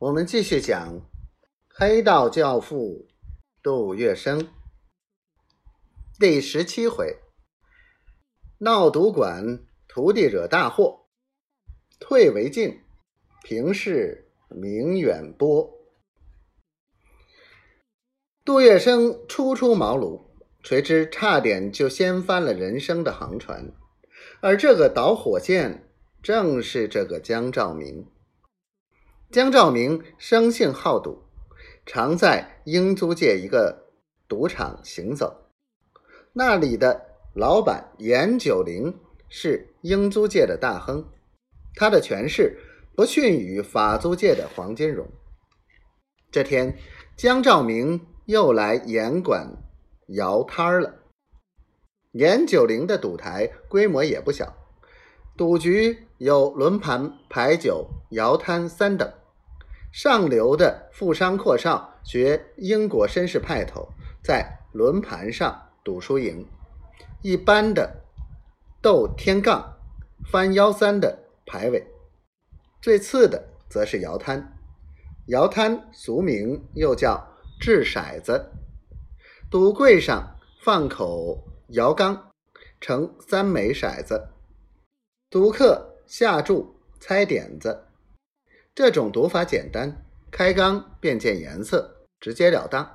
我们继续讲黑道教父杜月笙第十七回：闹赌馆，徒弟惹大祸，退为进，平事名远播。杜月笙初出茅庐，谁知差点就掀翻了人生的航船，而这个导火线正是这个江兆明。江兆明生性好赌，常在英租界一个赌场行走。那里的老板严九龄是英租界的大亨，他的权势不逊于法租界的黄金荣。这天，江兆明又来严馆摇摊了。严九龄的赌台规模也不小，赌局有轮盘、牌九、摇摊三等。上流的富商阔少学英国绅士派头，在轮盘上赌输赢；一般的斗天杠、翻幺三的排位；最次的则是摇摊。摇摊俗名又叫掷骰子，赌柜上放口摇缸，盛三枚骰子，赌客下注猜点子。这种赌法简单，开缸便见颜色，直截了当。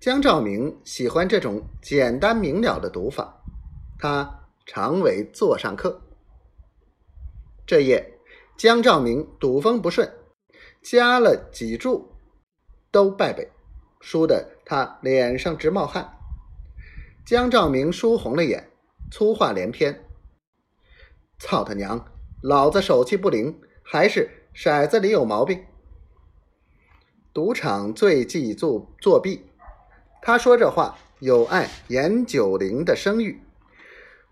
江兆明喜欢这种简单明了的赌法，他常为座上客。这夜，江兆明赌风不顺，加了几注都败北，输得他脸上直冒汗。江兆明输红了眼，粗话连篇：“操他娘！老子手气不灵，还是……”骰子里有毛病，赌场最忌作作弊。他说这话有碍严九龄的声誉。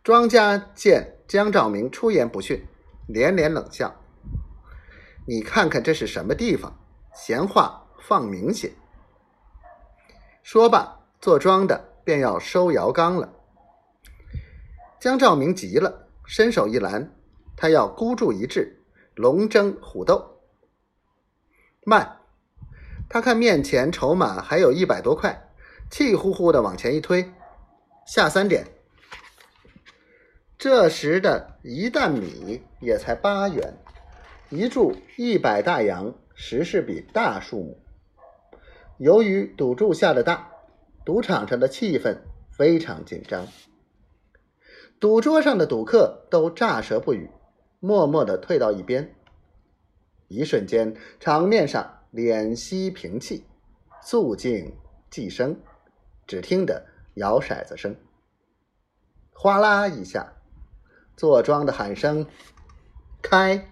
庄家见江兆明出言不逊，连连冷笑：“你看看这是什么地方？闲话放明些。”说罢，做庄的便要收摇缸了。江兆明急了，伸手一拦，他要孤注一掷。龙争虎斗，慢！他看面前筹码还有一百多块，气呼呼的往前一推，下三点。这时的一担米也才八元，一注一百大洋，实是笔大数目。由于赌注下的大，赌场上的气氛非常紧张，赌桌上的赌客都乍舌不语。默默的退到一边，一瞬间，场面上敛息平气，肃静寂生，只听得摇骰子声，哗啦一下，坐庄的喊声“开”。